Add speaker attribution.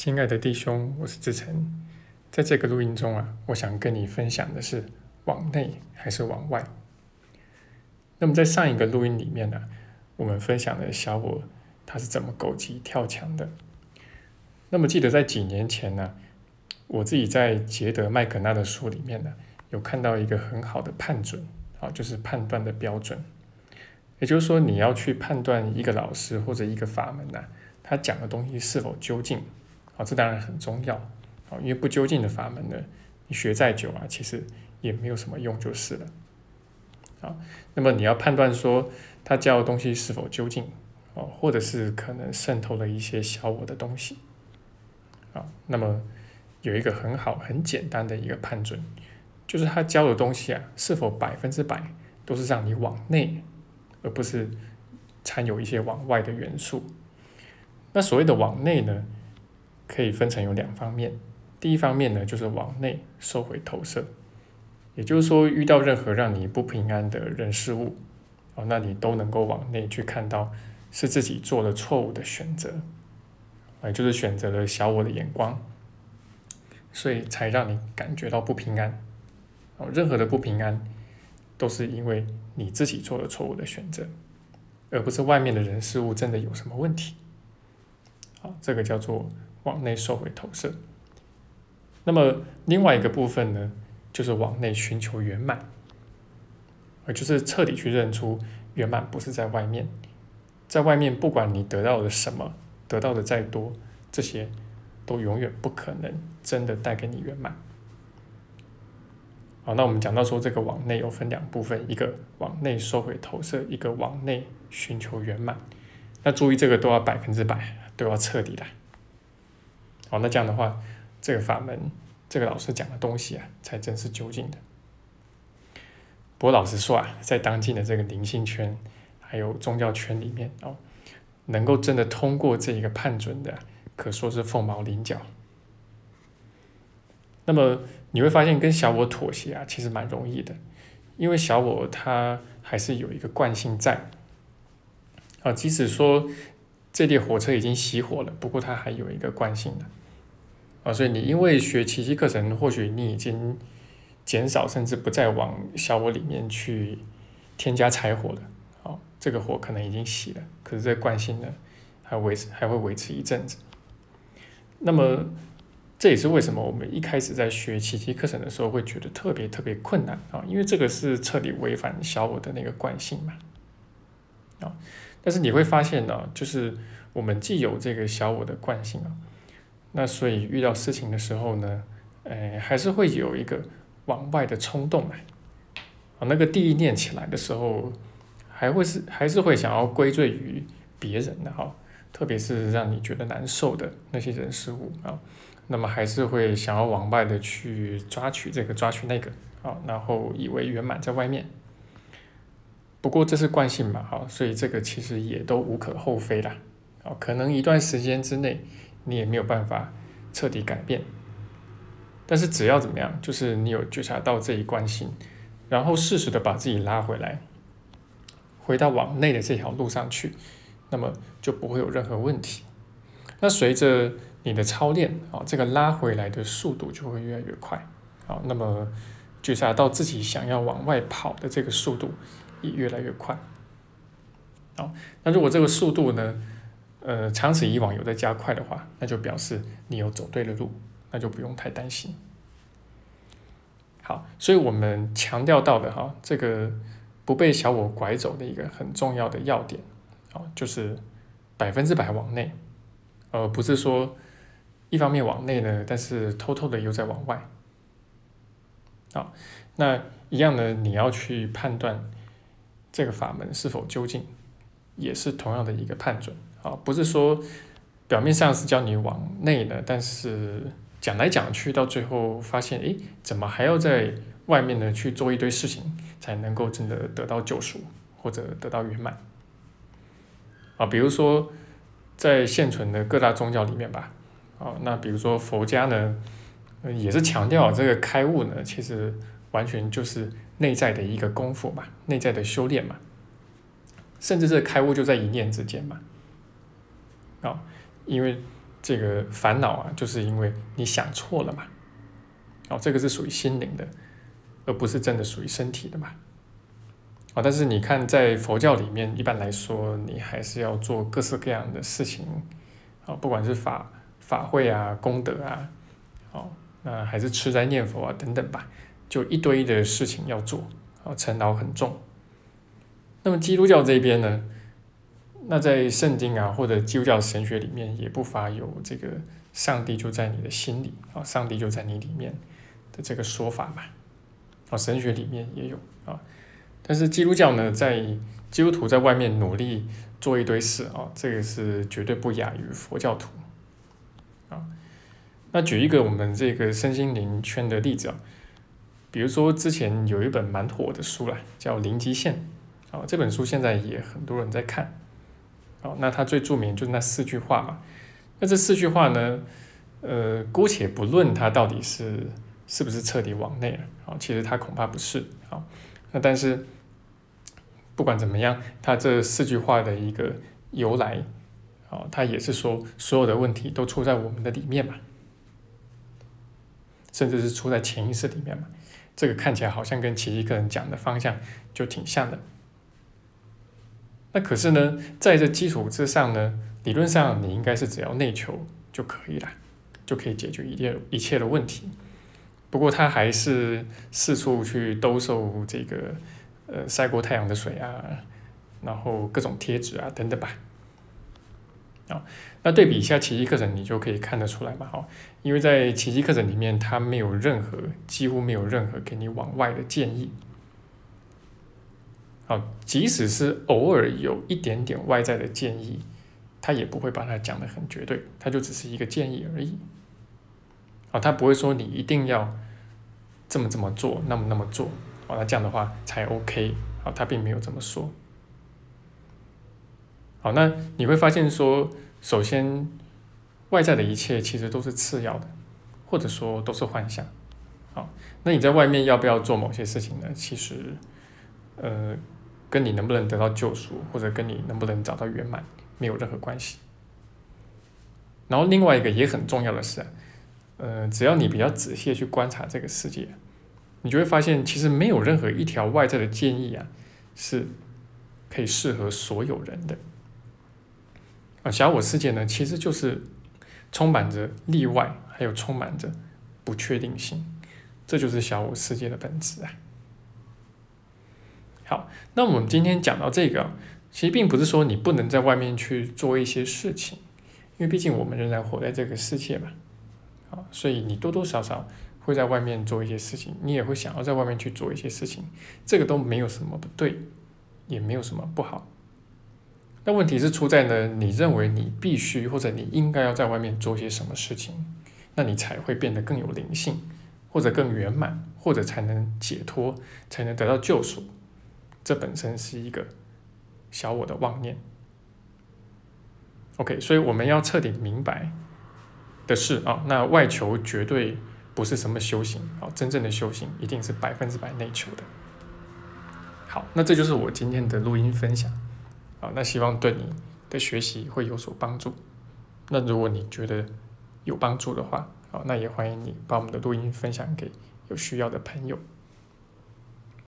Speaker 1: 亲爱的弟兄，我是志成。在这个录音中啊，我想跟你分享的是往内还是往外。那么在上一个录音里面呢，我们分享了小我他是怎么狗急跳墙的。那么记得在几年前呢，我自己在杰德麦肯纳的书里面呢，有看到一个很好的判准啊，就是判断的标准。也就是说，你要去判断一个老师或者一个法门呢，他讲的东西是否究竟，啊，这当然很重要，啊，因为不究竟的法门呢，你学再久啊，其实也没有什么用就是了，啊，那么你要判断说他教的东西是否究竟，哦，或者是可能渗透了一些小我的东西，啊，那么有一个很好很简单的一个判准，就是他教的东西啊，是否百分之百都是让你往内。而不是掺有一些往外的元素。那所谓的往内呢，可以分成有两方面。第一方面呢，就是往内收回投射，也就是说，遇到任何让你不平安的人事物，哦，那你都能够往内去看到是自己做了错误的选择，也就是选择了小我的眼光，所以才让你感觉到不平安。哦，任何的不平安。都是因为你自己做了错误的选择，而不是外面的人事物真的有什么问题。好，这个叫做往内收回投射。那么另外一个部分呢，就是往内寻求圆满，而就是彻底去认出圆满不是在外面，在外面不管你得到了什么，得到的再多，这些都永远不可能真的带给你圆满。好，那我们讲到说这个往内有分两部分，一个往内收回投射，一个往内寻求圆满。那注意这个都要百分之百，都要彻底的。好，那这样的话，这个法门，这个老师讲的东西啊，才真是究竟的。不过老实说啊，在当今的这个灵性圈，还有宗教圈里面哦，能够真的通过这一个判准的，可说是凤毛麟角。那么。你会发现跟小我妥协啊，其实蛮容易的，因为小我它还是有一个惯性在啊，即使说这列火车已经熄火了，不过它还有一个惯性的啊，所以你因为学奇迹课程，或许你已经减少甚至不再往小我里面去添加柴火了，啊，这个火可能已经熄了，可是这惯性呢还维持还会维持一阵子，那么。这也是为什么我们一开始在学奇迹课程的时候会觉得特别特别困难啊，因为这个是彻底违反小我的那个惯性嘛，啊，但是你会发现呢，就是我们既有这个小我的惯性啊，那所以遇到事情的时候呢，呃，还是会有一个往外的冲动啊，啊，那个第一念起来的时候，还会是还是会想要归罪于别人的哈，特别是让你觉得难受的那些人事物啊。那么还是会想要往外的去抓取这个抓取那个，好，然后以为圆满在外面。不过这是惯性嘛，好，所以这个其实也都无可厚非啦，好，可能一段时间之内你也没有办法彻底改变。但是只要怎么样，就是你有觉察到这一惯性，然后适时的把自己拉回来，回到往内的这条路上去，那么就不会有任何问题。那随着你的操练啊，这个拉回来的速度就会越来越快，啊，那么觉察到自己想要往外跑的这个速度也越来越快，好，那如果这个速度呢，呃，长此以往有在加快的话，那就表示你有走对了路，那就不用太担心。好，所以我们强调到的哈，这个不被小我拐走的一个很重要的要点，好，就是百分之百往内，而不是说。一方面往内呢，但是偷偷的又在往外，好，那一样呢，你要去判断这个法门是否究竟，也是同样的一个判准，啊，不是说表面上是叫你往内的，但是讲来讲去到最后发现，诶，怎么还要在外面呢去做一堆事情，才能够真的得到救赎或者得到圆满，啊，比如说在现存的各大宗教里面吧。哦，那比如说佛家呢，也是强调这个开悟呢，其实完全就是内在的一个功夫嘛，内在的修炼嘛，甚至这开悟就在一念之间嘛。啊，因为这个烦恼啊，就是因为你想错了嘛。哦，这个是属于心灵的，而不是真的属于身体的嘛。啊，但是你看，在佛教里面，一般来说，你还是要做各式各样的事情，啊，不管是法法会啊、功德啊，哦，那还是吃斋念佛啊等等吧，就一堆的事情要做，啊，尘劳很重。那么基督教这边呢，那在圣经啊或者基督教神学里面，也不乏有这个上帝就在你的心里，啊，上帝就在你里面的这个说法嘛，啊，神学里面也有啊。但是基督教呢，在基督徒在外面努力做一堆事啊，这个是绝对不亚于佛教徒啊。那举一个我们这个身心灵圈的例子啊，比如说之前有一本蛮火的书啦，叫《零极限》啊，这本书现在也很多人在看。哦，那它最著名就是那四句话嘛。那这四句话呢，呃，姑且不论它到底是是不是彻底往内了啊，其实它恐怕不是啊。那但是，不管怎么样，他这四句话的一个由来，啊，他也是说所有的问题都出在我们的里面嘛，甚至是出在潜意识里面嘛。这个看起来好像跟奇迹课人讲的方向就挺像的。那可是呢，在这基础之上呢，理论上你应该是只要内求就可以了，就可以解决一切一切的问题。不过他还是四处去兜售这个呃晒过太阳的水啊，然后各种贴纸啊等等吧。啊，那对比一下奇迹课程，你就可以看得出来嘛，哈，因为在奇迹课程里面，他没有任何几乎没有任何给你往外的建议。好，即使是偶尔有一点点外在的建议，他也不会把它讲的很绝对，他就只是一个建议而已。啊，他不会说你一定要这么这么做，那么那么做，啊，那这样的话才 OK，啊，他并没有这么说。好，那你会发现说，首先外在的一切其实都是次要的，或者说都是幻想。好，那你在外面要不要做某些事情呢？其实，呃，跟你能不能得到救赎，或者跟你能不能找到圆满，没有任何关系。然后另外一个也很重要的是。呃，只要你比较仔细的去观察这个世界，你就会发现，其实没有任何一条外在的建议啊，是可以适合所有人的。啊，小我世界呢，其实就是充满着例外，还有充满着不确定性，这就是小我世界的本质啊。好，那我们今天讲到这个，其实并不是说你不能在外面去做一些事情，因为毕竟我们仍然活在这个世界嘛。啊，所以你多多少少会在外面做一些事情，你也会想要在外面去做一些事情，这个都没有什么不对，也没有什么不好。那问题是出在呢，你认为你必须或者你应该要在外面做些什么事情，那你才会变得更有灵性，或者更圆满，或者才能解脱，才能得到救赎。这本身是一个小我的妄念。OK，所以我们要彻底明白。的事啊，那外求绝对不是什么修行啊，真正的修行一定是百分之百内求的。好，那这就是我今天的录音分享啊，那希望对你的学习会有所帮助。那如果你觉得有帮助的话，啊，那也欢迎你把我们的录音分享给有需要的朋友。